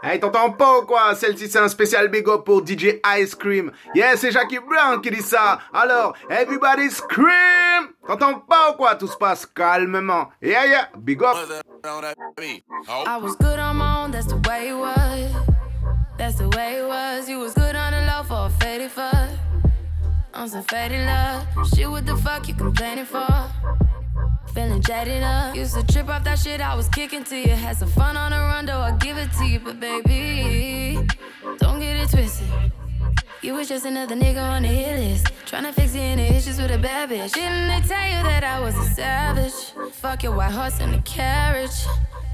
Hey, t'entends pas ou quoi? Celle-ci, c'est un spécial big up pour DJ Ice Cream. Yes, c'est Jackie Brown qui dit ça. Alors, everybody scream T'entends pas ou quoi? Tout se passe calmement. Yeah, yeah, big up. I was good on my own, that's the way it was. That's the way it was. You was good on the low for a faded fuck. On some faded love. Shit, what the fuck you complaining for? Feeling jaded up. Used to trip off that shit I was kicking to you. Had some fun on the run, though I give it to you. But baby, don't get it twisted. You was just another nigga on the hit list. Tryna fix any issues with a bad bitch. Didn't they tell you that I was a savage? Fuck your white horse and the carriage.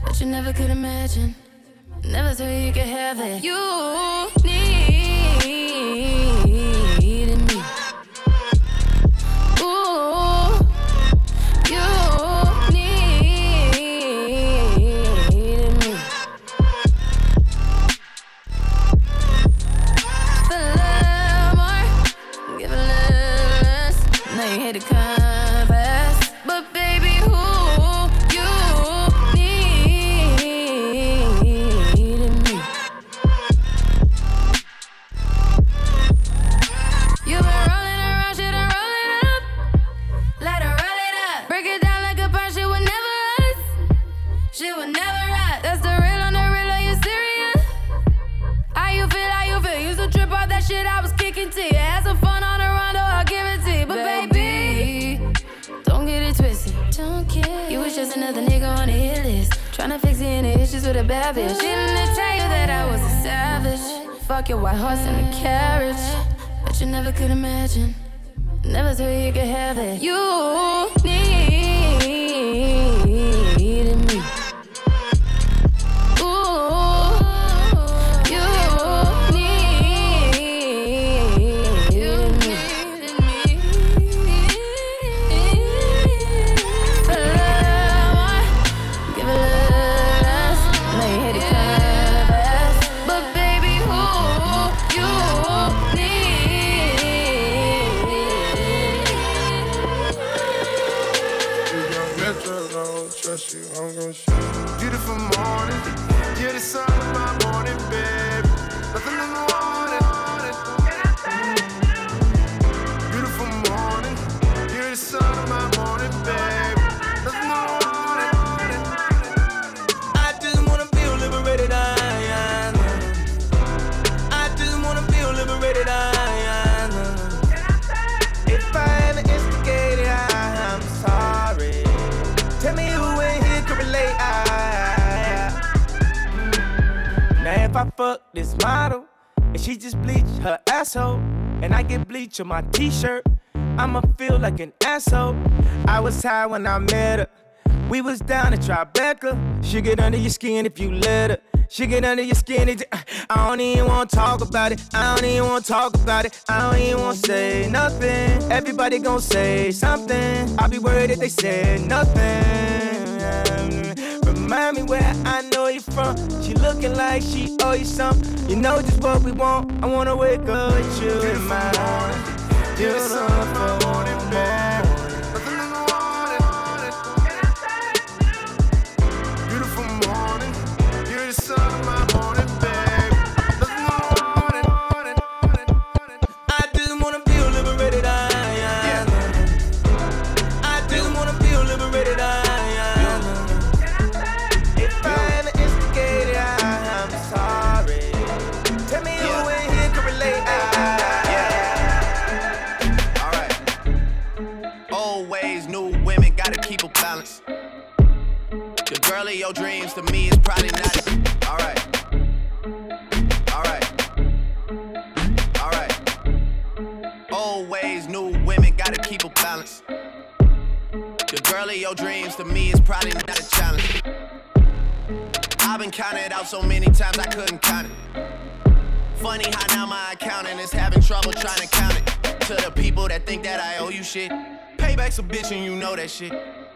But you never could imagine. Never thought you could have it. You need. With a bad bitch. Didn't tell you that I was a savage? Fuck your white horse and a carriage. But you never could imagine. Never thought you could have it. You need. Asshole. And I get bleach on my t shirt. I'ma feel like an asshole. I was high when I met her. We was down at Tribeca. She get under your skin if you let her. She get under your skin. It, I don't even wanna talk about it. I don't even wanna talk about it. I don't even wanna say nothing. Everybody gon' say something. I'll be worried if they say nothing. Remind me where I know you from. She looking like she owe you something. You know just what we want. I wanna wake up with you in my arms. Beautiful morning. your shit. Payback's a bitch and you know that shit.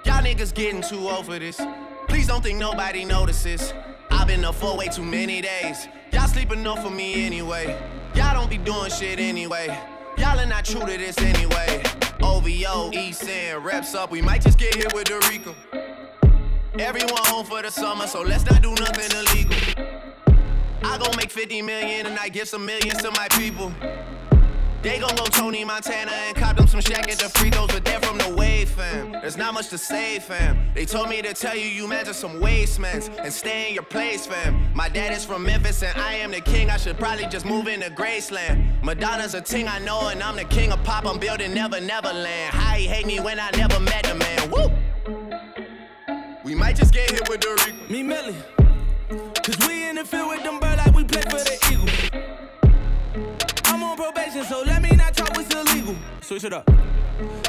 Y'all niggas getting too old for this. Please don't think nobody notices. I've been up for way too many days. Y'all sleep enough for me anyway. Y'all don't be doing shit anyway. Y'all are not true to this anyway. OVO, East End, reps up. We might just get hit with the Rico. Everyone home for the summer, so let's not do nothing illegal. I gon' make 50 million and I give some millions to my people. They gon' go Tony Montana and cop them some Shaq at the free throws, but they're from the wave, fam. There's not much to say, fam. They told me to tell you you measure some wastements and stay in your place, fam. My dad is from Memphis and I am the king. I should probably just move into Graceland. Madonna's a ting I know and I'm the king of pop. I'm building Never Neverland. How he hate me when I never met the man. Woo! We might just get hit with the Rico. Me Millie. Switch it up.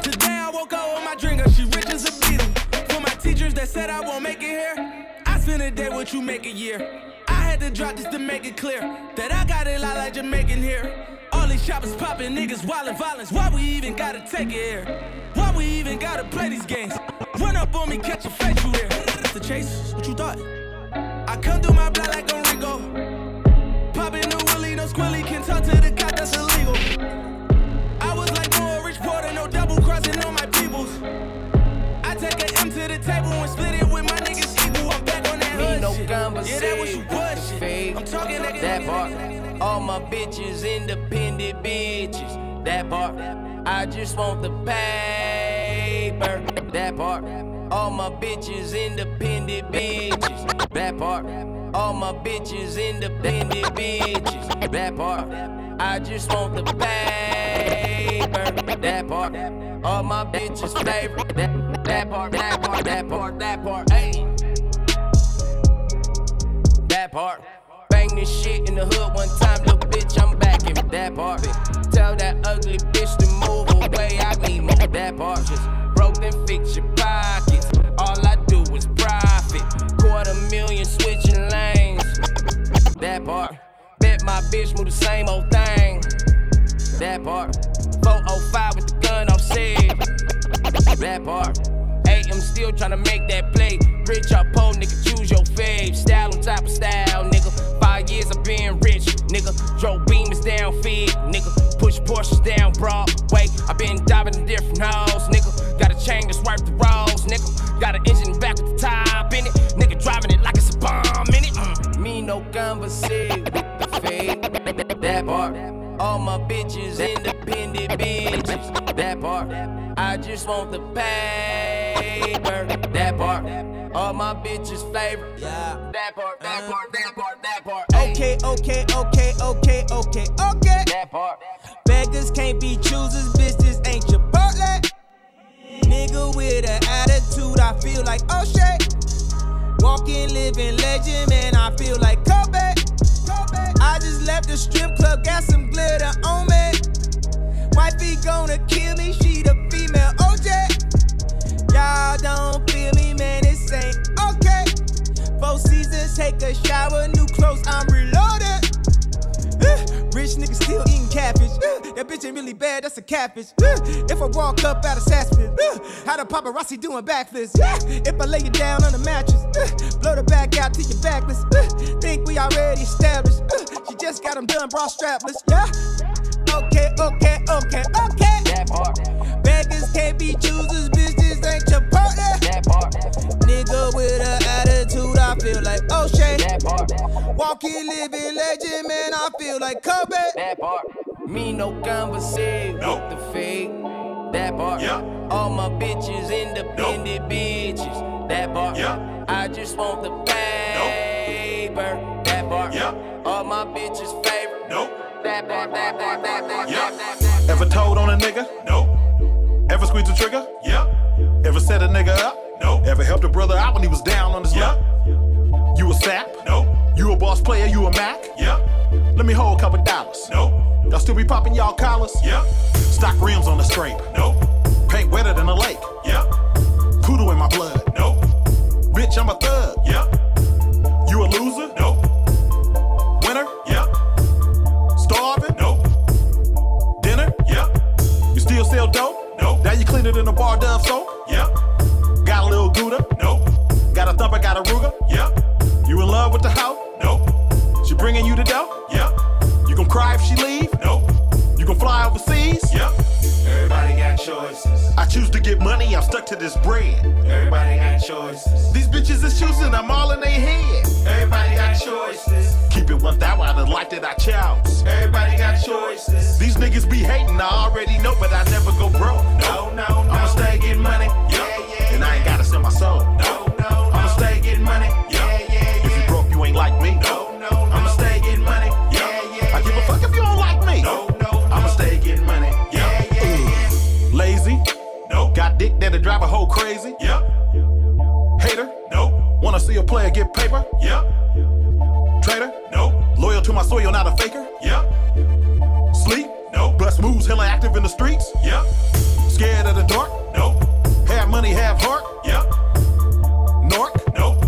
Today I woke up with my drinker, she rich as a beetle. For my teachers that said I won't make it here, I spend a day what you make a year. I had to drop this to make it clear that I got it lot like Jamaican here. All these shoppers popping, niggas wildin' violence. Why we even gotta take it here? Why we even gotta play these games? Run up on me, catch a face, you here. The chase, what you thought? I come through my block like a Rico. Popping the willy, no squilly, can talk to the on my peoples. I take an M to the table and split it with my niggas equal. I'm back on that hood no shit. Yeah, that was you push. I'm talking niggas. That part. All my bitches independent bitches. That part. I just want the paper. That part. All my bitches independent bitches. That part. All my bitches independent bitches. That part. I just want the paper. That part. All my bitches favorite. That, that part, that part, that part, that part. Hey. That part. Bang this shit in the hood one time, little bitch, I'm back in that part. Tell that ugly bitch to move away, I need more. That part. Just broke then fix your pockets. All I do is profit. Quarter million switching lanes. That part. Bet my bitch move the same old thing. That part. 405 with the gun. That part. Hey, I'm still trying to make that play. Rich or poor, nigga, choose your fave. Style on top of style, nigga. Five years of being rich, nigga. Drove beamers down feed, nigga. Push Porsches down Broadway. I been diving in different hoes, nigga. Got a chain to swipe the rolls, nigga. Got an engine back with the top in it. Nigga driving it like it's a bomb in it. Mm. Me no conversation with the fade. That part. All my bitches independent part. I just want the paper. That part. All my bitches flavor. Yeah. That part, that uh-huh. part, that part, that part. Okay, okay, okay, okay, okay, okay. That part. Beggars can't be choosers. This ain't Chipotle. Nigga with an attitude, I feel like oh shit. Walking, living legend, man, I feel like Kobe. Kobe. I just left the strip club, got some glitter on me. Wifey gonna Four seasons, take a shower, new clothes, I'm reloaded. Eh, rich nigga still eating catfish. Eh, that bitch ain't really bad, that's a catfish. Eh, if I walk up out of Saspin, how the paparazzi doing backflips? if I lay you down on the mattress, blow the back out to your backless. think we already established. she just got them done, bra strapless. Yeah? Okay, okay, okay, okay. That part. Beggars can't be choosers, bitches ain't your partner. That part. Nigga with attitude, I feel like O'Shea. That part. Walking, living legend, man, I feel like Kobe. That part. Me no conversation no. with the fake. That part. Yeah. All my bitches independent no. bitches. That part. Yeah. I just want the paper. No. That part. Yeah. All my bitches favorite. Nope. That part, that part, that part, yeah. that part. Ever told on a nigga? No. Ever squeezed the trigger? Yeah. Ever set a nigga up? No. Ever helped a brother out when he was down on his yeah. luck? You a sap? No. You a boss player? You a Mac? Yeah. Let me hold a couple dollars. No. Y'all still be popping y'all collars? Yeah. Stock rims on the scrape. No. Paint wetter than a lake. Yeah. Poodle in my blood. No. Bitch, I'm a thug. Yeah. You a loser? No. Winner? Yeah. Starving? No. Dinner? Yeah. You still sell dope? No. Now you clean it in a bar dove soap? Bringing you the dough? Yeah. You gon' cry if she leave? No. You gon' fly overseas? Yeah. Everybody got choices. I choose to get money, I'm stuck to this bread. Everybody got choices. These bitches is choosing, I'm all in their head. Everybody got choices. Keep it 1,000 out of the life that I chose. Everybody got choices. These niggas be hating, I already know, but I never go broke. No, no, no. I'ma stay getting money. Yeah, yeah. And I ain't gotta sell my soul. No, no. I'ma stay getting money. Yeah, yeah. If you broke, you ain't like me. No, dick that'll drive a hoe crazy. Yep. Hater. No. Wanna see a player get paper. Yep. Traitor. No. Loyal to my soil, not a faker. Yep. Sleep. No. Bust moves, hella active in the streets. Yep. Scared of the dark. No. Have money, have heart. Yep. Narc. No.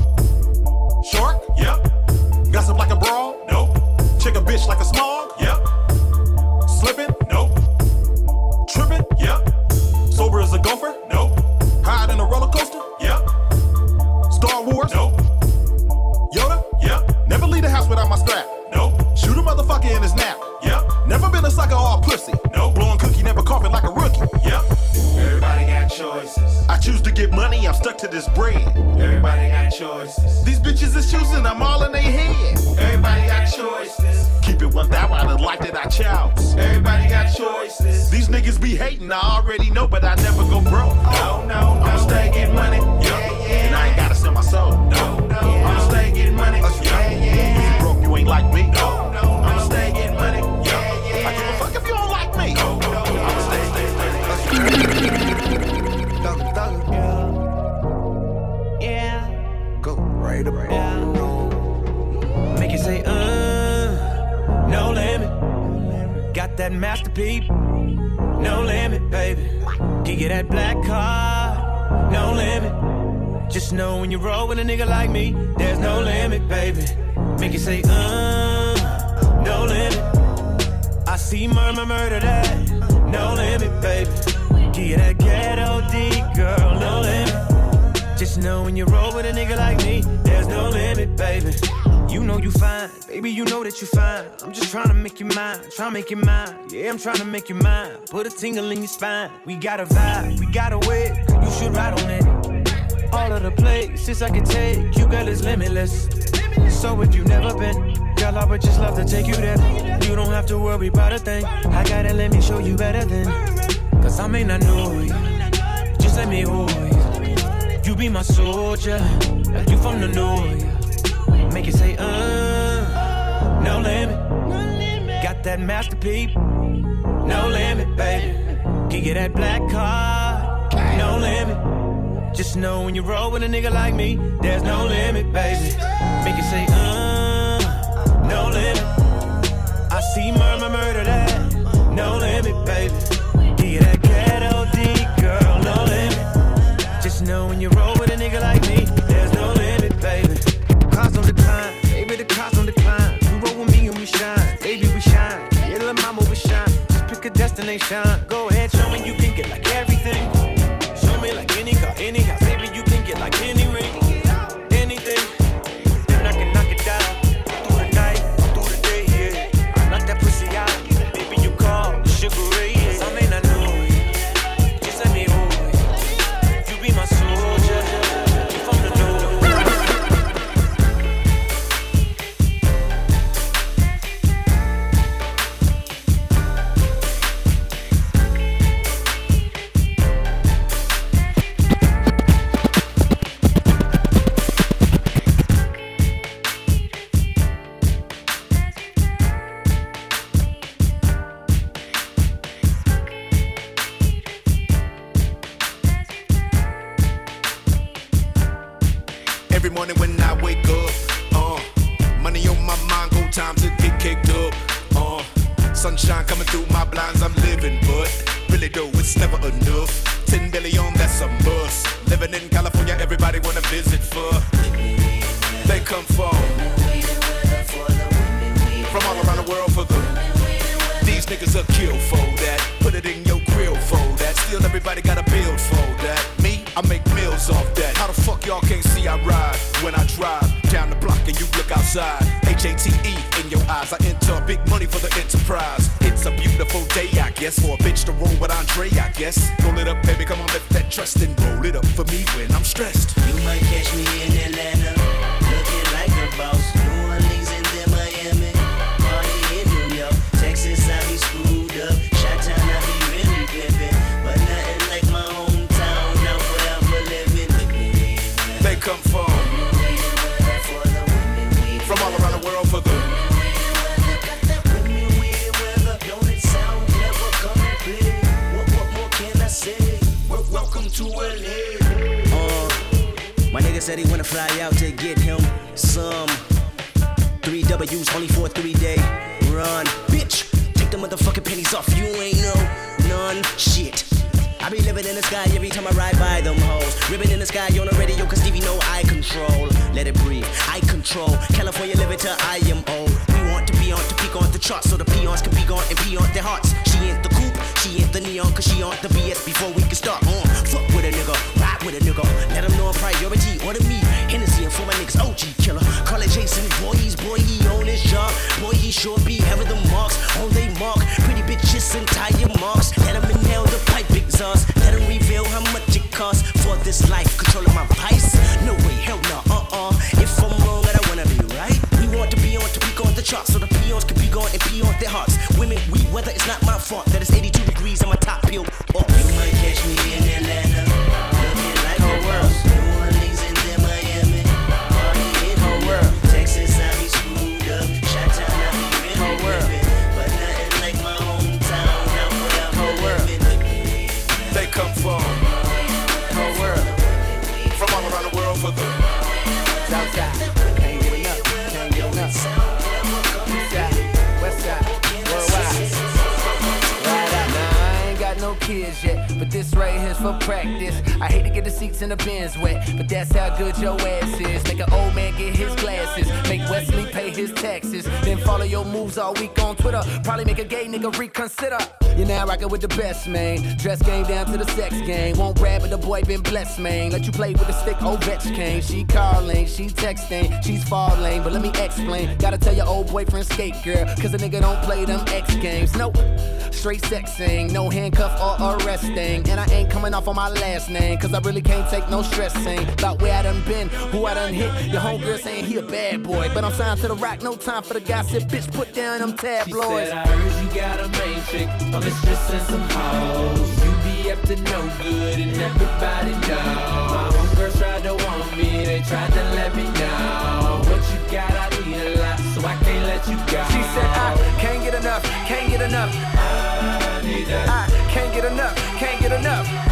Shark. Yep. Gossip like a brawl. No. Check a bitch like a small. Yep. Slipping. House without my strap. No. Shoot a motherfucker in his nap. Yep. Never been a sucker or a pussy. No. Blowing cookie, never coughing like a rookie. Yep. Everybody got choices. I choose to get money, I'm stuck to this bread. Everybody got choices. These bitches is choosing, I'm all in their head. Everybody got choices. Keep it 1,000 out of life that I chose. Everybody got choices. These niggas be hating, I already know, but I never go broke. No, no, no. I'ma stay getting money. Yeah, yeah. And I ain't gotta sell my soul. No, ain't like me. No, no. I'ma stay getting money. Yeah, yeah. I give a fuck if you don't like me. No, no. I'ma stay, stay, stay. Thugger, thugger, yeah. Yeah. Go right up, yeah. Make it say, uh, no limit. Got that Master P, no limit, baby. Give you that black card, no limit. Just know when you roll with a nigga like me, there's no limit, baby. Make it say, uh, no limit. I see murmur, murder that, no limit, baby. Give that ghetto D, girl, no limit. Just know when you roll with a nigga like me, there's no limit, baby. You know you fine, baby, you know that you fine. I'm just trying to make you mine, trying to make you mine. Yeah, I'm trying to make you mine. Put a tingle in your spine. We got a vibe, we got a way. You should ride on it. All of the places I can take you, girl, is limitless. So if you've never been, girl, I would just love to take you there. You don't have to worry about a thing. I gotta let me show you better than. Cause I may not know you, just let me hold you. You be my soldier, like you from the north. Make it say, uh, no limit. Got that Master P, no limit, baby. Give you that black card, no limit. Just know when you roll with a nigga like me, there's no limit, baby. Make it say, uh, no limit. I see murmur, murder that, no limit, baby. Give that ghetto D, girl, no limit. Just know when you roll with a nigga like me, there's no limit, baby. Cost on decline, baby, the cost on decline. You roll with me and we shine, baby, we shine. Yeah, little mama, we shine. Just pick a destination. Fuck y'all can't see I ride when I drive down the block and you look outside? H A T E in your eyes. I enter big money for the enterprise. It's a beautiful day, I guess, for a bitch to roll with Andre, I guess. Roll it up, baby, come on, lift that trust and roll it up for me when I'm stressed. You might catch me in Atlanta, looking like a boss. Come from from all around the world for the Welcome to LA. Uh, my nigga said he wanna fly out to get him some three W's only for a three day run. Bitch, take the motherfucking pennies off. You ain't no none shit. Be living in the sky every time I ride by them hoes. Ribbon in the sky on the radio, cause Stevie know I control. Let it breathe, I control. California living till I am old. We want to be on to peak on the charts so the peons can be gone and pee on their hearts. She ain't the coupe, she ain't the neon, cause she on the BS before we can start on. Fuck with a nigga, ride with a nigga. Let them know a priority, order me. Hennessy and for my niggas, OG killer. Call it Jason, boy, he's boy, he on his job. Boy, he sure be having the marks on they mark. Pretty bitches and tire marks. This life. Controlling this right here's for practice. I hate to get the seats in the bins wet, but that's how good your ass is. Make an old man get his glasses, make Wesley pay his taxes, then follow your moves all week on Twitter. Probably make a gay nigga reconsider. You're now rocking with the best, man. Dress game down to the sex game. Won't brag, but the boy been blessed, man. Let you play with the stick, Ovechkin. She calling, she texting, she's falling. But let me explain. Gotta tell your old boyfriend skate, girl. Cause a nigga don't play them X games. Nope. Straight sexing, no handcuff or arresting. And I ain't coming off on my last name. Cause I really can't take no stressing. About where I done been, who I done hit. Your homegirl saying he a bad boy. But I'm signed to the rock, no time for the gossip. Bitch, put down them tabloids. She said, I heard you got a main chick streets and some hoes. You be up to no good and everybody know. My homegirls tried to want me, they tried to let me know. What you got, I need a lot, so I can't let you go. She said, I can't get enough, can't get enough. I need that, I can't get enough, can't get enough.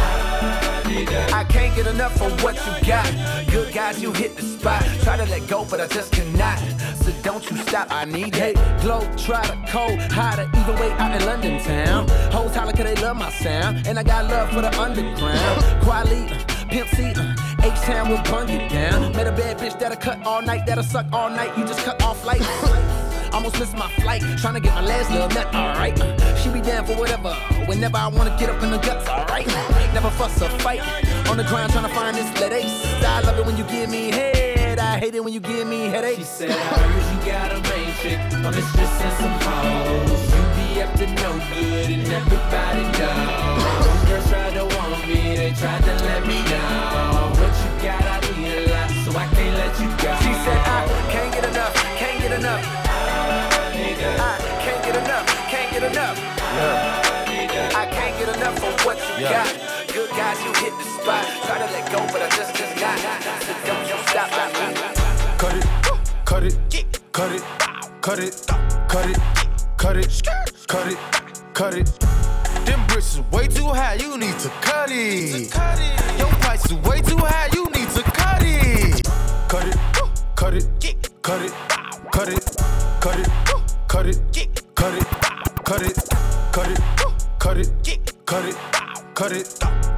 I can't get enough of what you got. Good guys, you hit the spot. Try to let go, but I just cannot. So don't you stop, I need it. Glow, try to cold, hotter, even way out in London town. Hoes holler, cause they love my sound. And I got love for the underground. Quali, Pimp C, uh, H-Town will bung it down. Met a bad bitch that'll cut all night, that'll suck all night. You just cut off like. Almost missed my flight, trying to get my last little nut, alright. She be down for whatever, whenever I wanna get up in the guts, alright. Never fuss or fight, on the ground trying to find this let ace. I love it when you give me head, I hate it when you give me headaches. She said, I heard you got a main chick on the streets and some hoes. You be up to no good and everybody know. Homegirls tried to want me, they tried to let me know. What you got, I need a lot, so I can't let you go. She said, I can't get enough, can't get enough. I can't get enough, can't get enough. I can't get enough of what you got. Good guys, you hit the spot. Try to let go, but I just cannot. So don't you stop. me. cut it, cut it, cut it, cut it, cut it, cut it, cut it, cut it. Them bricks is way too high, you need to cut it. Your price is way too high, you need to cut it. Cut it, cut it, cut it, cut it, cut it, cut it, cut it, cut it, cut it, cut it, cut it, cut it,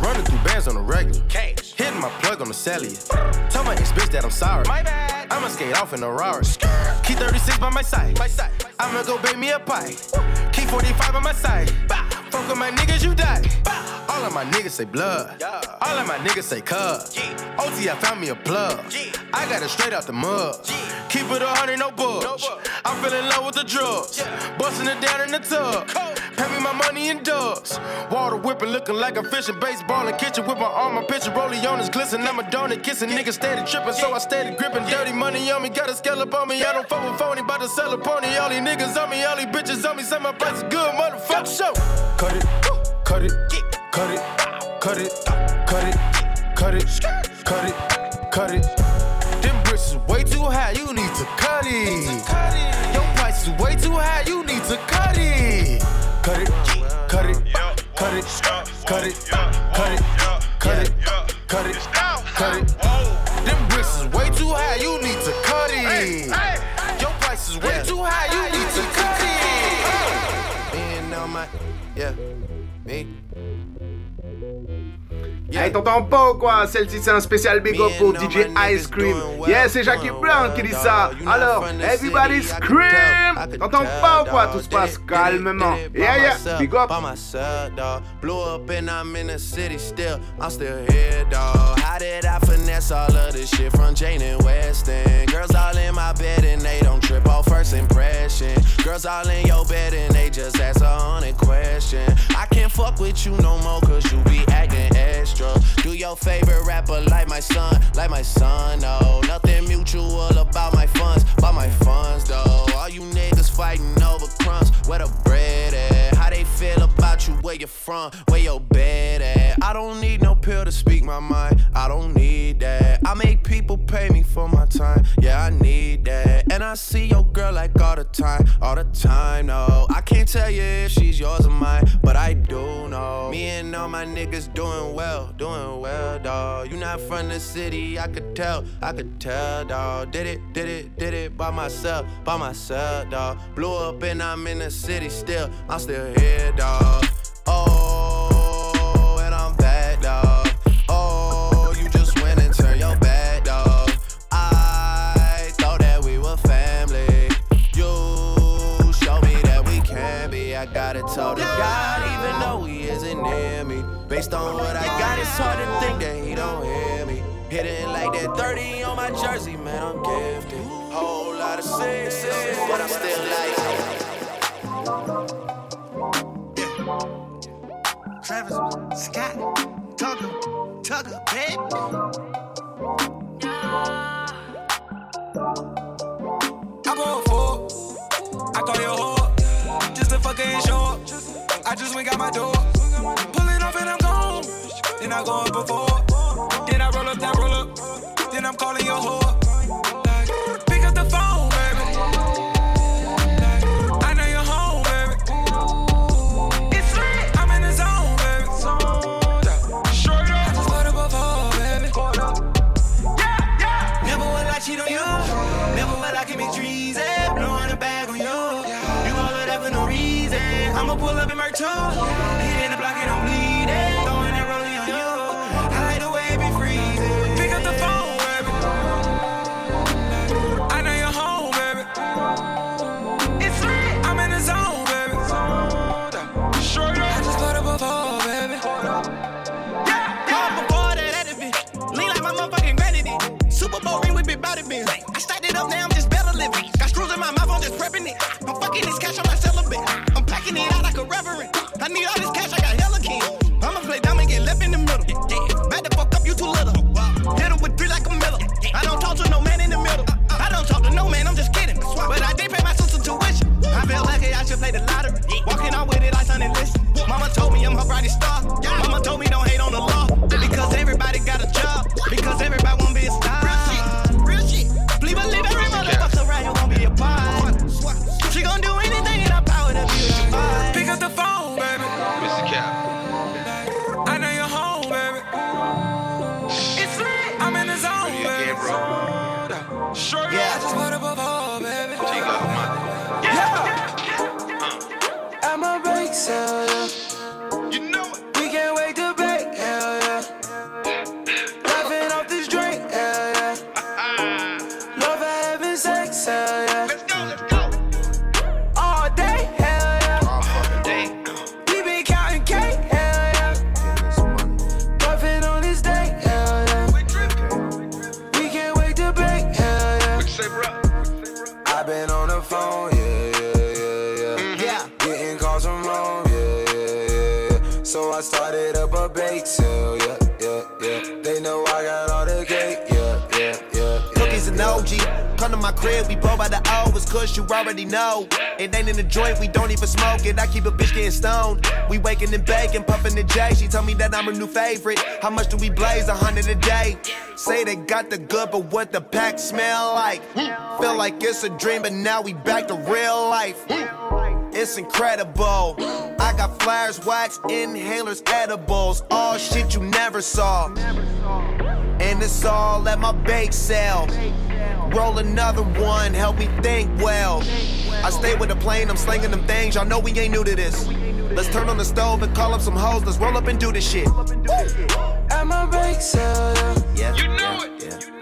Running through bands on the regular. Cash. Hitting my plug on the cellular. Tell my ex bitch that I'm sorry. My bad. I'ma skate off in a Rari. Key 36 by my side. My side. I'ma go bake me a pie. Key 45 by my side. Fuck with my niggas, you die. All of my niggas say blood. All of my niggas say cuz. OT, I found me a plug. I got it straight out the mud. Keep it a hundred, no budge. I'm in love with the drugs. Busting it down in the tub. Pay me my money in dubs. Water whipping, looking like a fishing baseball in kitchen with my arm, my picture rolling on his glisten. I'm a donut kissing, niggas steady tripping, so I steady gripping. Dirty money on me, got a scale up on me. I don't fuck with phony, bout to sell a pony. All these niggas on me, all these bitches on me. Say my price is good, motherfucker. Show. Cut it, cut it, cut it, cut it, cut it, cut it, cut it, cut it. Them bricks is way too high, you need to cut it. Your price is way too high, you need to cut it. Cut it, cut it, cut it, cut it, cut it, cut it, cut it, cut it. Them bricks is way too high, you need to cut it. Your price is way too high, you need to cut it. And all my, yeah, me. Hey, t'entends pas ou quoi? Celle-ci c'est un spécial big up pour DJ Ice Cream. Yeah, c'est Jackie Brown qui dit ça. Alors, everybody scream T'entends pas ou quoi? Tout se passe calmement. Yeah, yeah, big up. Blew up and I'm in the city still. I'm still here, dog. How did I finesse all of this shit from Jane and Weston? Girls all in my bed and they don't trip off first impression. Girls all in your bed and they just ask a hundred question. I can't fuck with you no more cause you be acting extra. Do your favorite rapper like my son, like my son, no. Nothing mutual about my funds, about my funds, though. All you niggas fighting over crumbs, where the bread feel about you, where you from, where your bed at? I don't need no pill to speak my mind, I don't need that. I make people pay me for my time, yeah, I need that. And I see your girl like all the time, all the time, no. I can't tell you if she's yours or mine, but I do know. Me and all my niggas doing well, doing well, dawg. You not from the city, I could tell, I could tell, dawg. Did it, did it, did it by myself, by myself, dawg. Blew up and I'm in the city still, I'm still here, dawg. Oh, and I'm back, dawg. Oh, you just went and turned your back, dawg. I thought that we were family. You show me that we can be. I got it told to God, even though he isn't near me. Based on what I got, it's hard to think that he don't hear me. Hitting like that 30 on my jersey, man, I'm gifted. Whole lot of sixes, but I'm still like. Travis Scott, Tucker, Tucker, baby. I go for I call your whore. Just a fucking show up. I just went got my door. Pulling off and I'm gone. Then I go up before. Then I roll up, that roll up. Then I'm calling your whore. My too. Hit in the block I'm. Throwing that rolling on you. Way be freezing. Pick up the phone, baby. I know you're home, baby. It's lit. I'm in the zone, baby. I just put up a phone, baby. Before that. Lean like my motherfucking. Super Bowl ring. I stacked it up, now I'm just better living. Got screws in my mouth, I'm just prepping it. I'm fucking this cash on my celibate. Waking and baking, puffing the J. She told me that I'm her new favorite. How much do we blaze? A hundred a day. Say they got the good, but what the pack smell like? Feel like it's a dream, but now we back to real life. It's incredible. I got flares, wax, inhalers, edibles, all shit you never saw. And it's all at my bake sale. Roll another one, help me think well. I stay with the plane, I'm slinging them things. Y'all know we ain't new to this. Let's turn on the stove and call up some hoes. Let's roll up and do this shit. At my bake sale, yeah. Yeah. You know it. We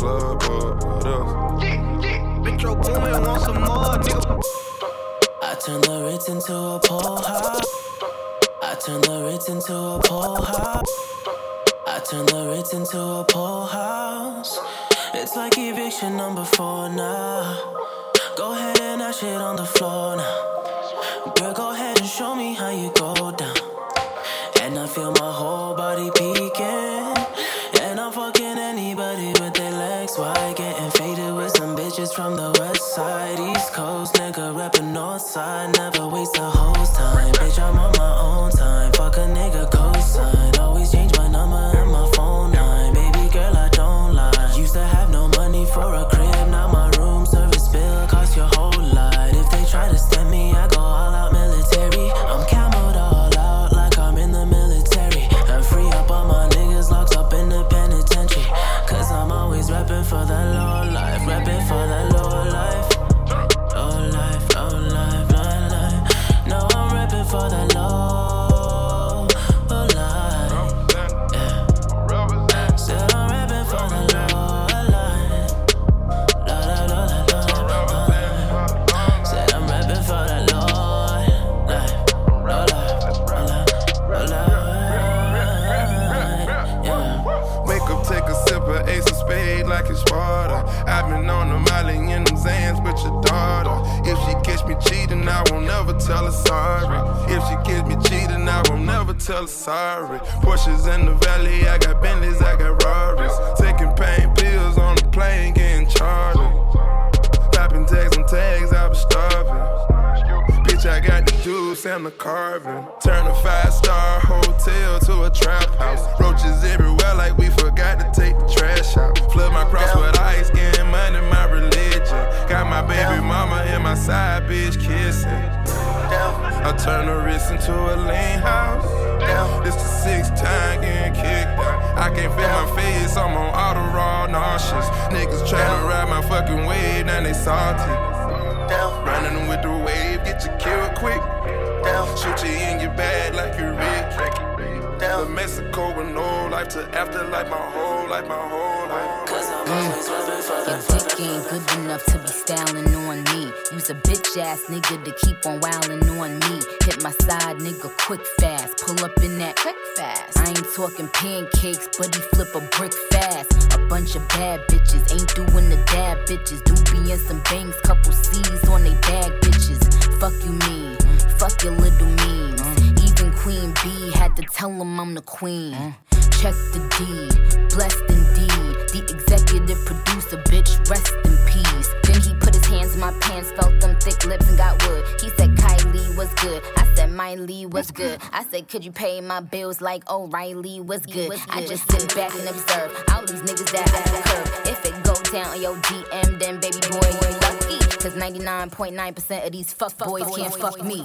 club up with us. Metro Boomin, want some more, nigga. I turn the Ritz into a pole house. I turn the Ritz into a pole house. I turn the Ritz into a pole house. It's like eviction number four now. Go ahead and that shit on the floor now. Girl, go ahead and show me how you go down. And I feel my whole body peeking. Legs. Getting faded with some bitches from the west side. East Coast, nigga rapping north side. Never waste a host time. Bitch, I'm on my own time. Fuck a nigga ass nigga to keep on wildin' on me. Hit my side nigga quick fast. Pull up in that quick fast. I ain't talking pancakes, but he flip a brick fast. A bunch of bad bitches ain't doing the dab bitches. Do be in some bangs, couple C's on they bag bitches. Fuck you mean, fuck your little memes. Even Queen B had to tell him I'm the queen. Check the deed, blessed indeed. The executive producer, bitch, rest in peace. Then he put his hands in my pants, felt them thick lips and got wood. He said Kylie was good. I said Miley was good. I said, could you pay my bills like O'Reilly was good? I just sit back and observe all these niggas that I curve. If it go down on your DM, then baby boy, you're lucky. Cause 99.9% of these fuck boys can't fuck me.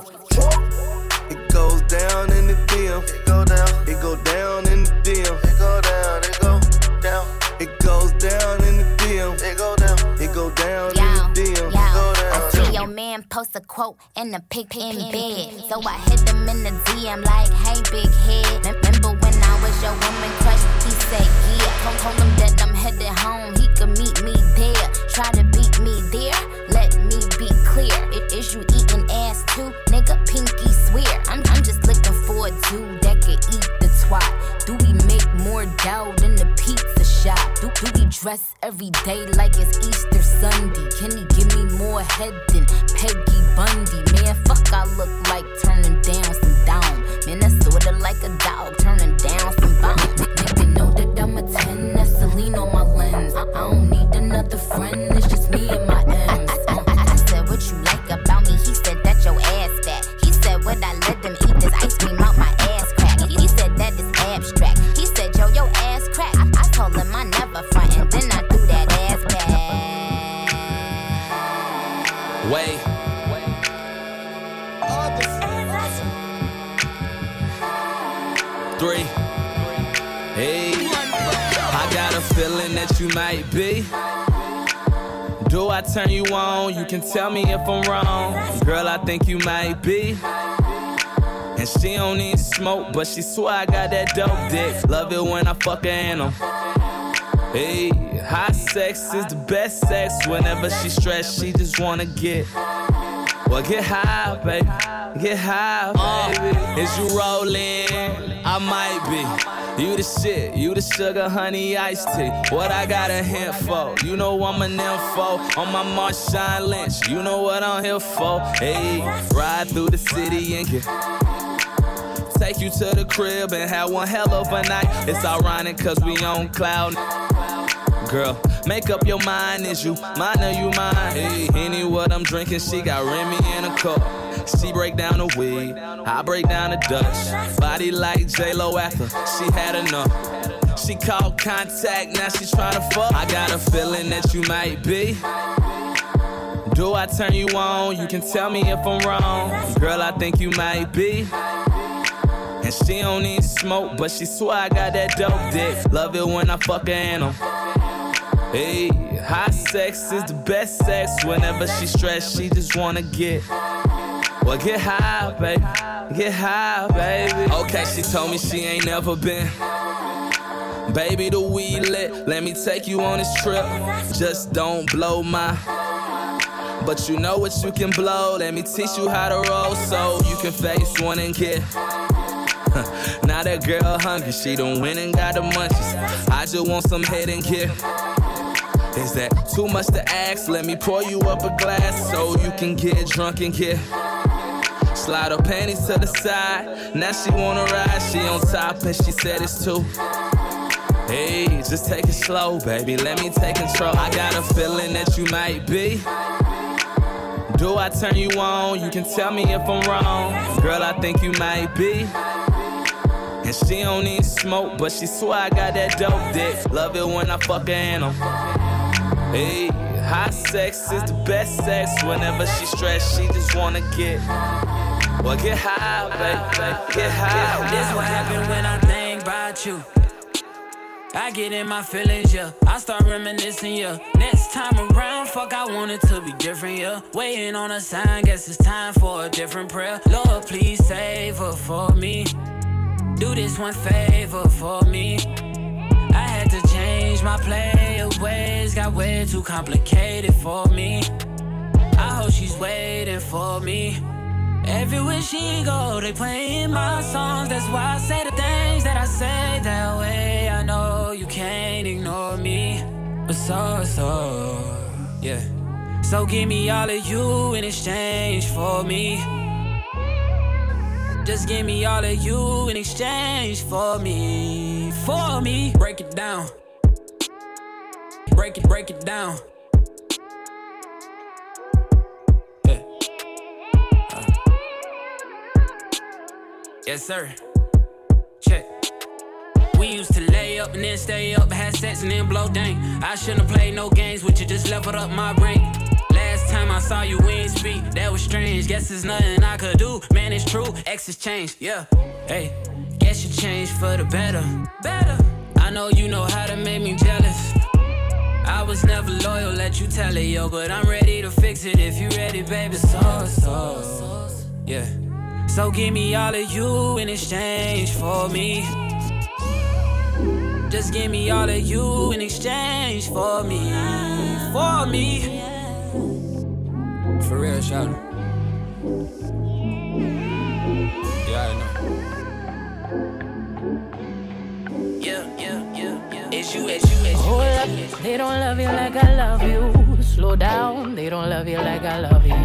It goes down in the DM. It go down. It go down in the DM. It go down. It go down. It goes down in the DM. It go down. It go down in the DM. It go down. I see your man post a quote in the pic in bed. So I hit him in the DM like, hey, big head. Remember when I was your woman crush? He said, yeah. Told, told him that I'm headed home. He could meet me there. Try to beat me there. Let me be clear. I- Is you eating ass too? Nigga, pinky I'm, I'm just looking for a dude that could eat the twat. Do we make more dough than the pizza shop? Do, do we dress every day like it's Easter Sunday? Can he give me more head than Peggy Bundy? Man, fuck, I look like turning down some down. Man, that's sorta like a dog turning down some bomb. Nigga know that I'm a 10, that's Celine on my lens. I, I don't need another friend, it's just me and my turn you on? You can tell me if I'm wrong. Girl, I think you might be. And she don't need smoke, but she swear I got that dope dick. Love it when I fuck her in 'em. Hey, hot sex is the best sex. Whenever she stressed, she just wanna get. Well, get high, baby. Get high, baby. Is you rolling? I might be. You the shit, you the sugar, honey, iced tea. What I got a hint for? You know I'm an info. On my Marshawn Lynch, you know what I'm here for. Hey, ride through the city and get. Take you to the crib and have one hell of a night. It's ironic cause we on cloud. Girl, make up your mind, is you mine or you mine? Hey, any what I'm drinking, she got Remy in a cup. She break down the weed, I break down the Dutch. Body like J-Lo after she had enough. She called contact, now she tryna fuck. I got a feeling that you might be. Do I turn you on? You can tell me if I'm wrong. Girl, I think you might be. And she don't need smoke, but she swear I got that dope dick. Love it when I fuck her 'em. Hey, hot sex is the best sex. Whenever she stressed, she just wanna get. Well, get high, baby. Get high, baby. Okay, she told me she ain't never been. Baby, the weed lit. Let me take you on this trip. Just don't blow my. But you know what you can blow. Let me teach you how to roll so you can face one and get. now that girl hungry, she done went and got the munchies. I just want some head and get. Is that too much to ask? Let me pour you up a glass so you can get drunk and get. Slide her panties to the side. Now she wanna ride. She on top and she said it's too. Hey, just take it slow, baby. Let me take control. I got a feeling that you might be. Do I turn you on? You can tell me if I'm wrong. Girl, I think you might be. And she don't need smoke, but she swear I got that dope dick. Love it when I fuck her in 'em. Hey, hot sex is the best sex. Whenever she stressed, she just wanna get. Well, get high, baby. Get high. This what happen when I think about you. I get in my feelings, yeah. I start reminiscing, yeah. Next time around, fuck, I want it to be different, yeah. Waiting on a sign, guess it's time for a different prayer. Lord, please save her for me. Do this one favor for me. I had to change my play ways, got way too complicated for me. I hope she's waiting for me. Everywhere she go, they playing my songs. That's why I say the things that I say that way. I know you can't ignore me, but so so yeah. So give me all of you in exchange for me. Just give me all of you in exchange for me, for me. Break it down. Break it, break it down. Yes, sir. Check. We used to lay up and then stay up, had sex and then blow dang. I shouldn't have played no games with you, just leveled up my brain. Last time I saw you, we ain't speak. That was strange. Guess there's nothing I could do. Man, it's true. X has changed. Yeah. Hey, guess you changed for the better. Better. I know you know how to make me jealous. I was never loyal, let you tell it, yo. But I'm ready to fix it if you ready, baby. So, so. Yeah. So give me all of you in exchange for me. Just give me all of you in exchange for me. For me. For real, shout it. Yeah, I know. Yeah, yeah, yeah, yeah. It's you, it's you, it's you. Hold up, they don't love you like I love you. Slow down, they don't love you like I love you.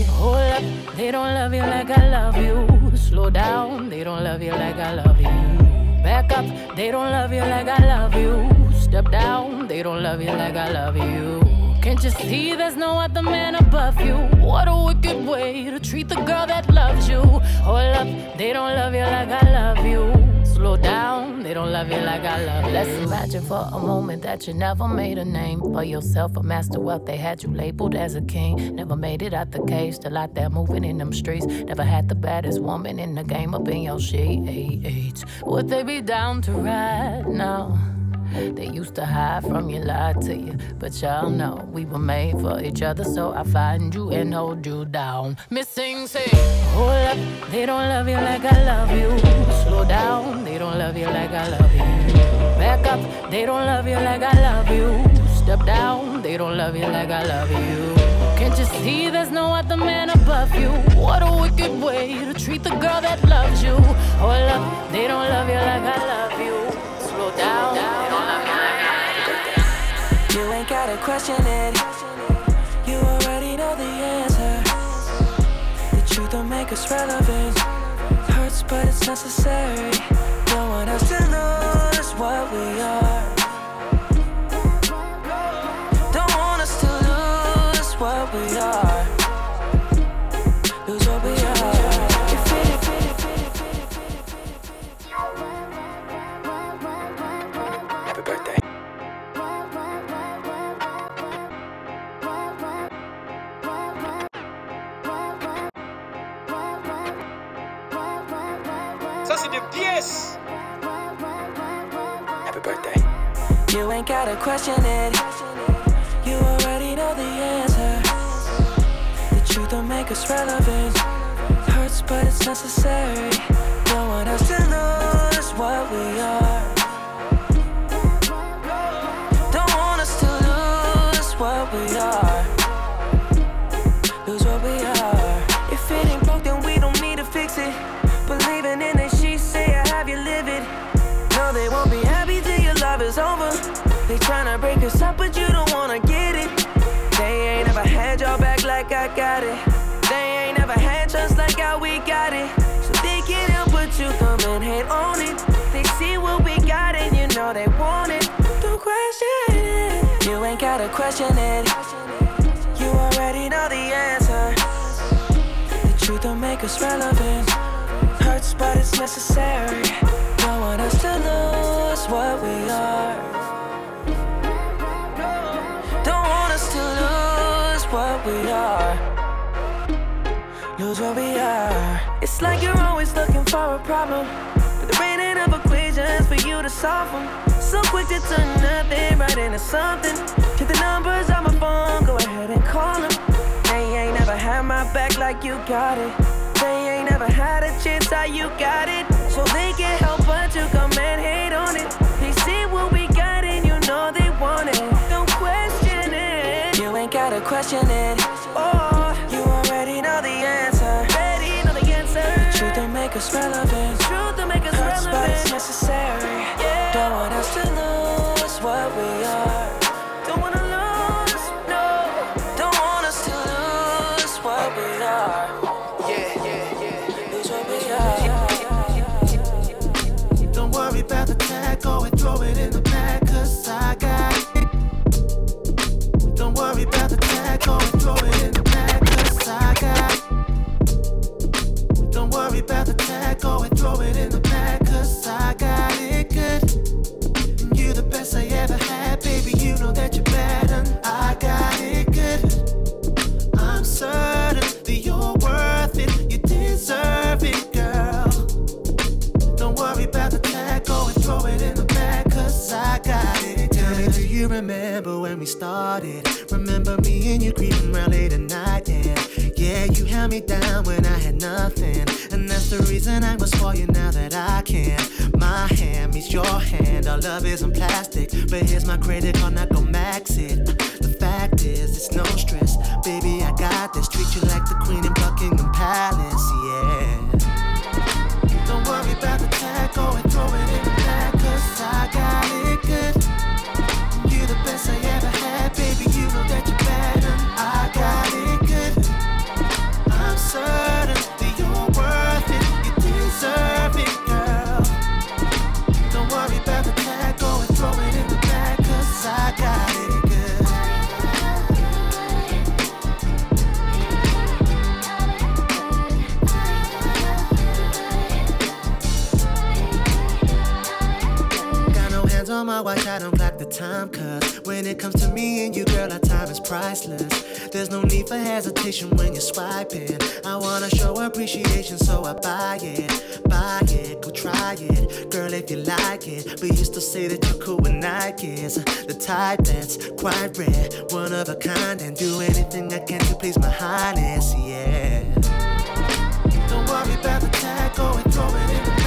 They don't love you like I love you. Slow down, they don't love you like I love you. Back up, they don't love you like I love you. Step down, they don't love you like I love you. Can't you see there's no other man above you? What a wicked way to treat the girl that loves you. Hold up, they don't love you like I love you. Slow down, they don't love you like I love. Let's imagine for a moment that you never made a name for yourself, a master wealth. They had you labeled as a king. Never made it out the cage, still out there moving in them streets. Never had the baddest woman in the game up in your sheets. Would they be down to ride now? They used to hide from you, lie to you. But y'all know we were made for each other, so I find you and hold you down. Missing, say, hold up, they don't love you like I love you. Slow down, they don't love you like I love you. Back up, they don't love you like I love you. Step down, they don't love you like I love you. Can't you see there's no other man above you? What a wicked way to treat the girl that loves you. Hold up, they don't love you like I love you. Slow down, gotta question it. You already know the answer. The truth don't make us relevant. It hurts, but it's necessary. No one us to lose what we are. Happy birthday. You ain't gotta question it. You already know the answer. The truth don't make us relevant. Hurts, but it's necessary. Don't want us to lose what we are. Don't want us to lose what we are. Got it. They ain't never had trust like how we got it. So they can't help but you come and hate on it. They see what we got and you know they want it. Don't question it. You ain't gotta question it. You already know the answer. The truth don't make us relevant. Hurts, but it's necessary. Don't want us to lose what we what we are. It's like you're always looking for a problem. But there ain't enough equations for you to solve them. So quick to turn nothing right into something. Take the numbers on my phone, go ahead and call them. They ain't never had my back like you got it. They ain't never had a chance how you got it. So they can't help but to come and hate on it. My credit card, appreciation, so I buy it. Buy it, go try it. Girl, if you like it. But used to say that you're cool with Nikes. The type that's quite rare, one of a kind, and do anything I can to please my highness, yeah. Don't worry about the tag, go and throw it in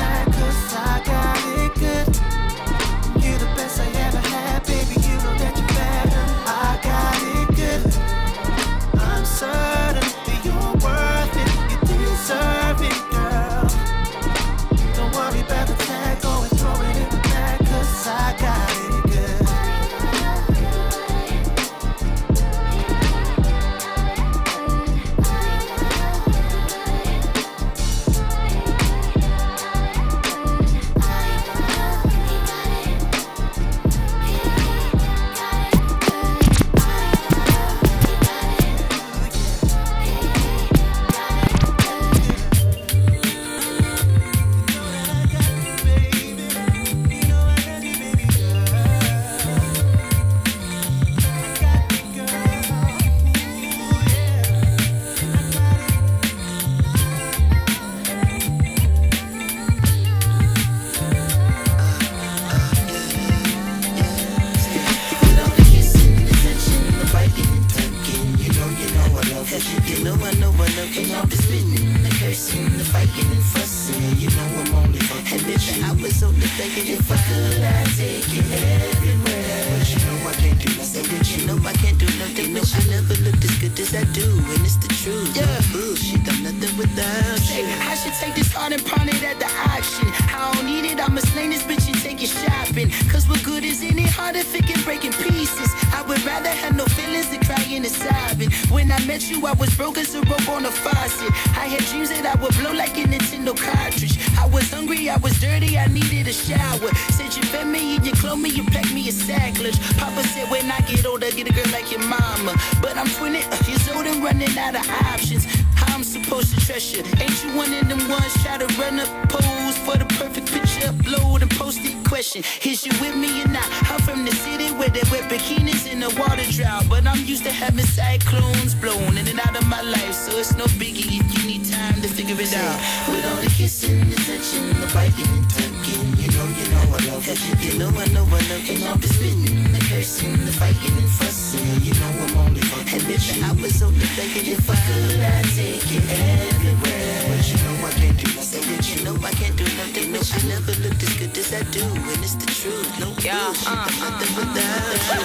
shopping. Cause what good is any heart if it can break in pieces? I would rather have no feelings than crying and sobbing. When I met you, I was broke as a rope on a faucet. I had dreams that I would blow like a Nintendo cartridge. I was hungry, I was dirty, I needed a shower. Said you fed me and you clothed me, you packed me a sack lunch. Papa said when I get older, get a girl like your mama. But I'm 20 uh, years old and running out of options. How I'm supposed to trust you? Ain't you one of them ones try to run up pose for the perfect picture, upload and post it question? question. Is you with me or not? I'm from the city where they wear bikinis in the water drought. But I'm used to having cyclones blowing in and out of my life. So it's no biggie if you need time to figure it out. With all the kissing, the touching, the biting and tucking, you know, you know I love it. You know I know I love it. All the spitting, the cursing, the fighting and fussing, you know I'm only fucking And if I was only thinking if I could, I'd take you everywhere. But you know I can't do nothing with you. know I can't do nothing with you. Never looked as good as I do, and it's the truth. No yeah, bullshit, uh, nothing without you.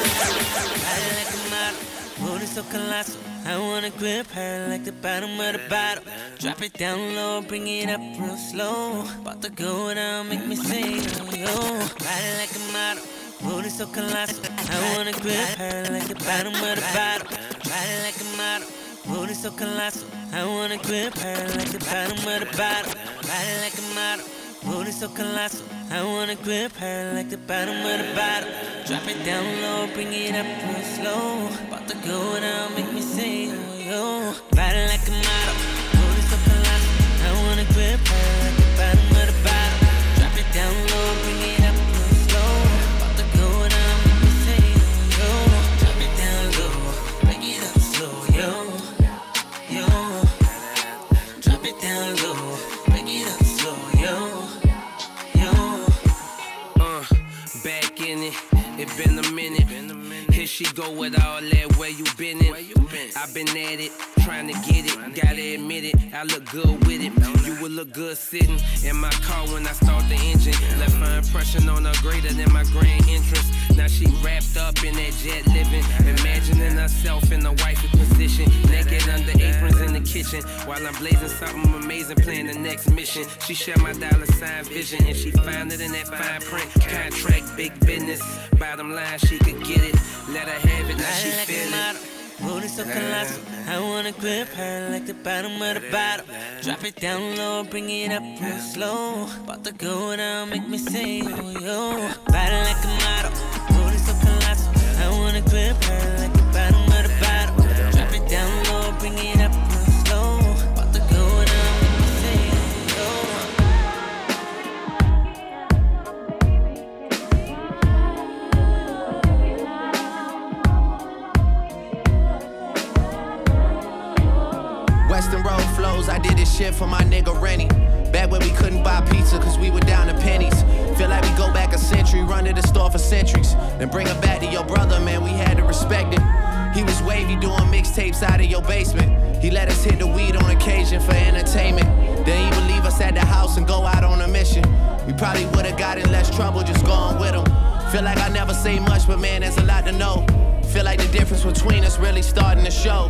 Ride like a model, booty so colossal. I wanna grip her like the bottom of the bottle. Drop it down low, bring it up real slow. About to go down, make me sing, oh. Ride it like a model, booty so colossal. I wanna grip her like the bottom of the bottle. Ride it like a model. Booty so colossal, I wanna grip her like the bottom of the bottle. It like a model. Booty so colossal, I wanna grip her like the bottom of the bottle. Drop it down low, bring it up real slow. About to go down, make me sing, oh yo. It like a model. Booty so colossal, I wanna grip her like the bottom of the bottle. Drop it down low, bring it up real to go down, make me sing, oh yo. Drop it down low, bring it up slow, yo. Go with all that. Where you been in? I've been at it, trying to get it. Gotta admit it, I look good with it. You would look good sitting in my car when I start the engine. Left my impression on her greater than my grand entrance. Now she wrapped up in that jet living, imagining herself in the wifey position, naked under aprons in the kitchen, while I'm blazing something amazing, playing the next mission. She shared my dollar sign vision, and she found it in that fine print contract, big business. Bottom line, she could get it. Let her have it, now she Ride like a feel it. Booty so colossal, I wanna grip her like the bottom of the bottle. Drop it down low, bring it up real slow. About to go down, make me sing, oh yo. It like a model, booty so colossal, I wanna grip her shit for my nigga Rennie. Back when we couldn't buy pizza cause we were down to pennies. Feel like we go back a century, run to the store for centuries. Then bring it back to your brother, man, we had to respect it. He was wavy doing mixtapes out of your basement. He let us hit the weed on occasion for entertainment. Then he would leave us at the house and go out on a mission. We probably would've got in less trouble just going with him. Feel like I never say much, but man, there's a lot to know. Feel like the difference between us really starting to show.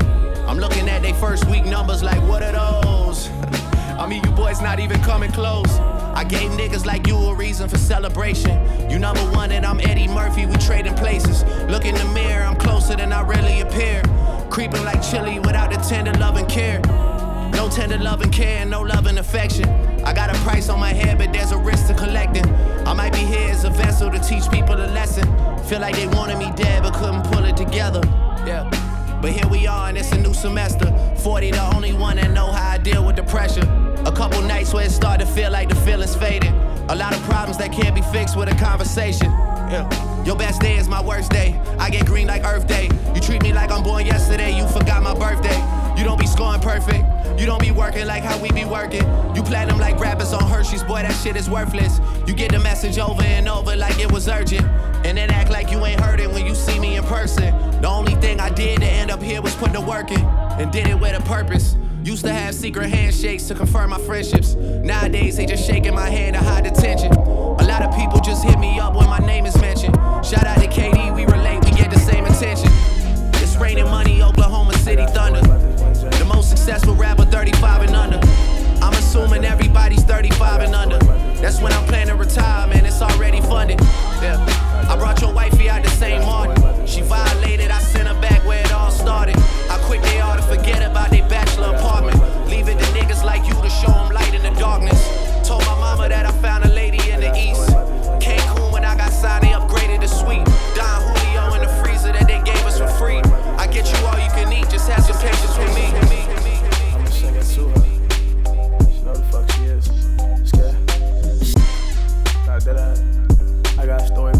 I'm looking at they first week numbers like, what are those? I mean, you boys not even coming close. I gave niggas like you a reason for celebration. You number one and I'm Eddie Murphy, we trading places. Look in the mirror, I'm closer than I really appear. Creeping like Chilli without the tender love and care. No tender love and care, no love and affection. I got a price on my head, but there's a risk to collecting. I might be here as a vessel to teach people a lesson. Feel like they wanted me dead, but couldn't pull it together. Yeah. But here we are, and it's a new semester. 40, the only one that know how I deal with the pressure. A couple nights where it started to feel like the feeling's fading. A lot of problems that can't be fixed with a conversation. Yeah. Your best day is my worst day. I get green like Earth Day. You treat me like I'm born yesterday. You forgot my birthday. You don't be scoring perfect. You don't be working like how we be working. You platinum like rappers on Hershey's, boy, that shit is worthless. You get the message over and over like it was urgent. And then act like you ain't heard it when you see me in person. The only thing I did to end up here was put the work in. And did it with a purpose. Used to have secret handshakes to confirm my friendships. Nowadays, they just shaking my hand to hide the tension. A lot of people just hit me up when my name is mentioned. Shout out to KD, we relate, we get the same attention. It's raining money, Oklahoma City Thunder. The most successful rapper, 35 and under. I'm assuming everybody's 35 and under. That's when I'm planning to retire, man. It's already funded. Yeah. I brought your wifey out the same morning. She violated, I sent her back where it all started. How quick they ought to forget about their bachelor apartment. Leaving the niggas like you to show them light in the darkness. Told my mama that I found a lady in the east. Cancun when I got signed, they upgraded the suite. Don Julio in the freezer that they gave us for free. I get you all you can take said I, I got a story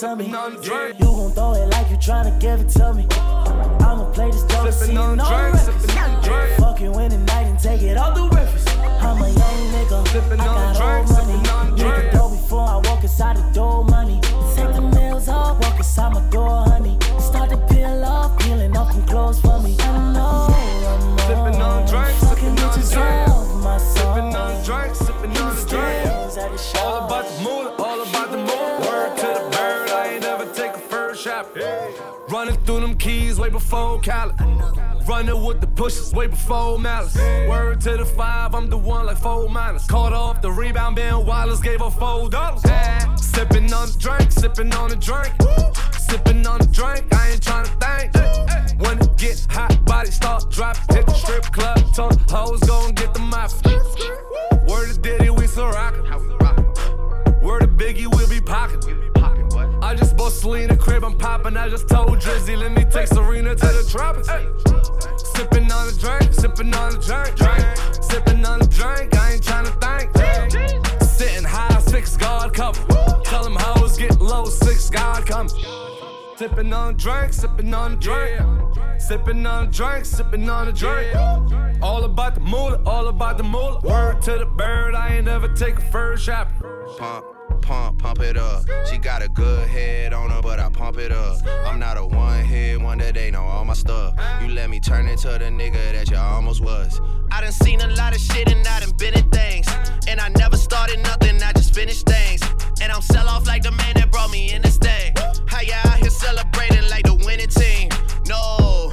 don't Running with the pushes way before Malice. Word to the five, I'm the one like four minus. Caught off the rebound, Ben Wallace gave her four dollars. Yeah. Sipping on the drink, sipping on the drink. Sipping on the drink, I ain't tryna think. When it get hot, body start dropping. Hit the strip club, ton hoes gon' get the mop. Word to Diddy, we so rockin'. Word to Biggie, we'll be pocketin'. I just bought Selena crib, I'm poppin'. I just told Drizzy, let me take Serena to the tropics. Sippin' on the drink, sippin' on the drink, drink. Sippin' on the drink, I ain't tryna think. Sitting high, six guard cover. Tell them hoes get low, six guard coming. Sippin' on the drink, sippin' on the drink. Sippin' on the drink, sippin' on the drink. All about the moolah, all about the moolah. Word to the bird, I ain't never take a first shot. pump, pump, pump it up. She got a good head on her, but I pump it up. I'm not a one hit wonder, they know all my stuff. You let me turn into the nigga that you almost was. I done seen a lot of shit and I done been in things. And I never started nothing, I just finished things. And I'm sell off like the man that brought me in this thing. How ya out here celebrating like the winning team? No,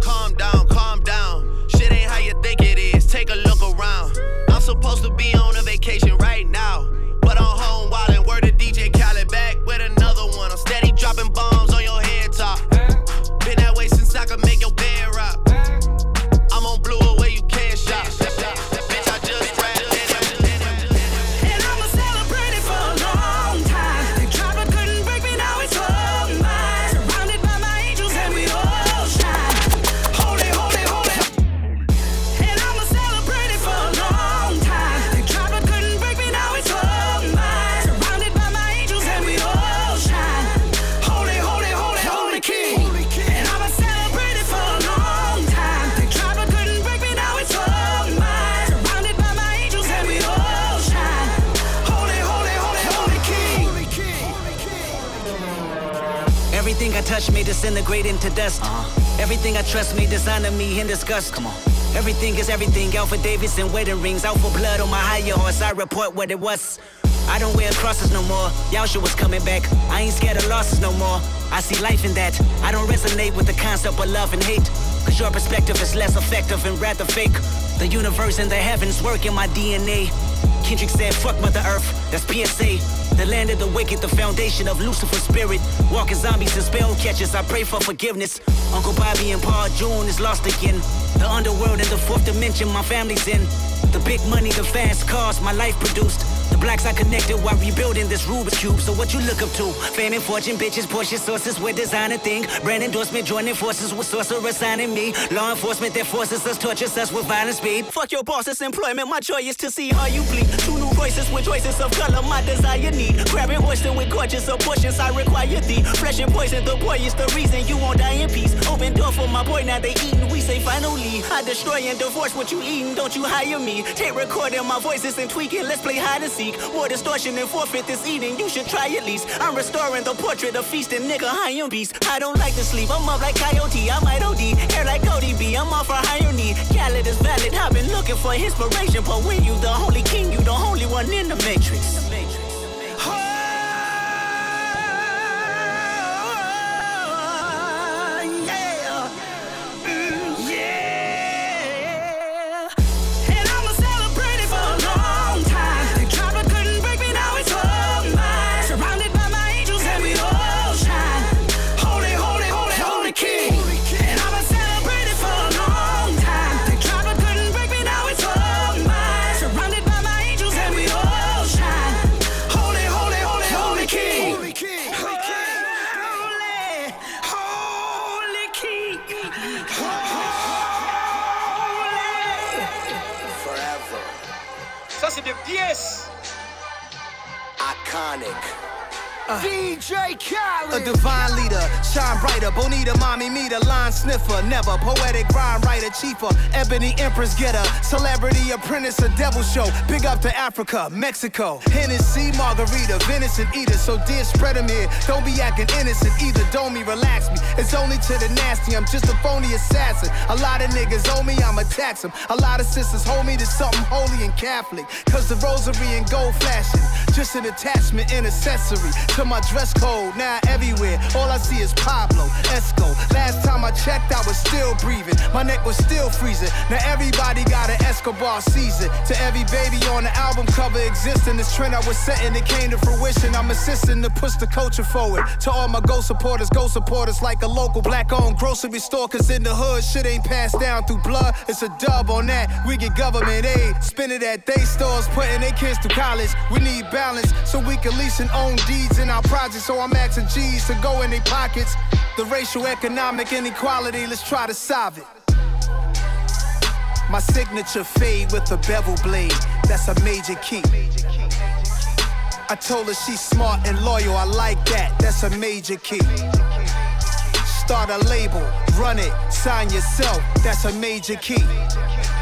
calm down, calm down. Shit ain't how you think it is. Take a look around. I'm supposed to be on a vacation right now. Bombs on your head top. Been that way since I could make may disintegrate into dust. Uh-huh. Everything I trust may dishonor me in disgust. Come on. Everything is everything. Alpha Davidson wedding rings. Out for blood on my higher horse. I report what it was. I don't wear crosses no more. Y'all shit was coming back. I ain't scared of losses no more. I see life in that. I don't resonate with the concept of love and hate. Cause your perspective is less effective and rather fake. The universe and the heavens work in my DNA. Kendrick said, fuck Mother Earth, that's PSA. The land of the wicked, the foundation of Lucifer's spirit. Walking zombies and spell catchers, I pray for forgiveness. Uncle Bobby and Paul June is lost again. The underworld and the fourth dimension, my family's in. The big money, the fast cars, my life produced. Blacks I connected while rebuilding this Rubik's Cube. So what you look up to? Fame and fortune, bitches, Porsche sources with designer thing. Brand endorsement, joining forces with sorcerer signing me. Law enforcement that forces us, tortures us with violent speed. Fuck your boss's employment, my joy is to see how you bleed. Voices with choices of color, my desire need. Grabbing oyster with gorgeous abortions, I require thee. Flesh and poison, the boy is the reason you won't die in peace. Open door for my boy, now they eating. We say finally, I destroy and divorce what you eating. Don't you hire me? Take recording my voices and tweaking. Let's play hide and seek. More distortion and forfeit this eating. You should try at least. I'm restoring the portrait of feasting, nigga. High on beast. I don't like to sleep. I'm up like coyote. I might OD. Hair like Cody B. I'm off for higher need. Khaled is valid. I've been looking for inspiration, but when you the holy king, you the only one in the matrix. Sniffer. Never poetic rhyme writer, cheaper. Ebony empress getter. Celebrity apprentice, a devil show. Big up to Africa, Mexico. Hennessy, margarita, venison eater. So dear, spread 'em here. Don't be acting innocent either. Don't me, relax me. It's only to the nasty. I'm just a phony assassin. A lot of niggas owe me, I'ma tax them. A lot of sisters hold me to something holy and Catholic. Cause the rosary and gold flashing. Just an attachment and accessory to my dress code. Now everywhere, all I see is Pablo, Esco. Last time I checked, I was still breathing. My neck was still freezing. Now everybody got an Escobar season. To every baby on the album cover existing, this trend I was setting, it came to fruition. I'm assisting to push the culture forward. To all my go supporters, go supporters like a local black owned grocery store. Cause in the hood, shit ain't passed down through blood. It's a dub on that. We get government aid. Spend it at day stores, putting their kids through college. We need balance so we can lease and own deeds in our projects. So I'm asking G's to go in their pockets. The racial economic inequality, let's try to solve it. My signature fade with a bevel blade, that's a major key. I told her she's smart and loyal, I like that, that's a major key. Start a label, run it, sign yourself, that's a major key.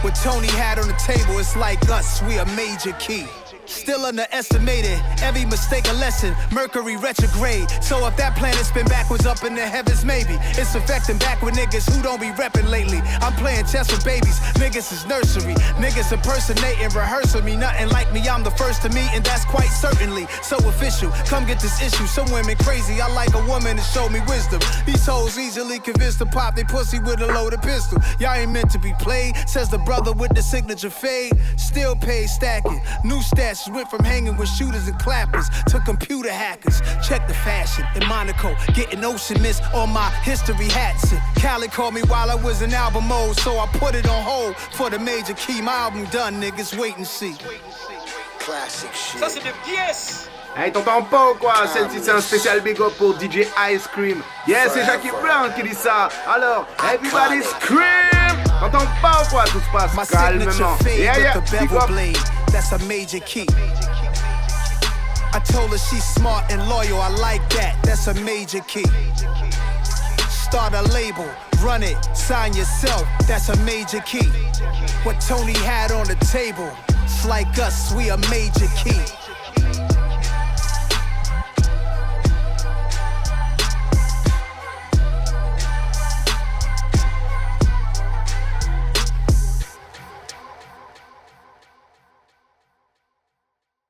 What Tony had on the table, it's like us, we a major key. Still underestimated, every mistake a lesson. Mercury retrograde. So if that planet's been backwards up in the heavens, maybe it's affecting backward niggas who don't be repping lately. I'm playing chess with babies, niggas is nursery. Niggas impersonating, rehearsing me. Nothing like me, I'm the first to meet, and that's quite certainly so official. Come get this issue. Some women crazy, I like a woman to show me wisdom. These hoes easily convinced to pop they pussy with a loaded pistol. Y'all ain't meant to be played, says the brother with the signature fade. Still paid stacking, new stats went from hanging with shooters and clappers to computer hackers. Check the fashion in Monaco, getting ocean mist on my history hats. And Khaled called me while I was in album mode, so I put it on hold for the major key. My album done, niggas, wait and see. Classic shit. Ça, c'est des pièces! Hey, t'entends pas ou quoi? Celle-ci, c'est un spécial big up pour DJ Ice Cream. Yeah, c'est Jackie Brown qui dit ça. Alors, everybody scream! T'entends pas ou quoi? Tout se passe My signature calmement. fade Yeah, yeah, big up. That's a major key. I told her she's smart and loyal. I like that. That's a major key. Start a label, run it, sign yourself. That's a major key. What Tony had on the table, it's like us. We a major key.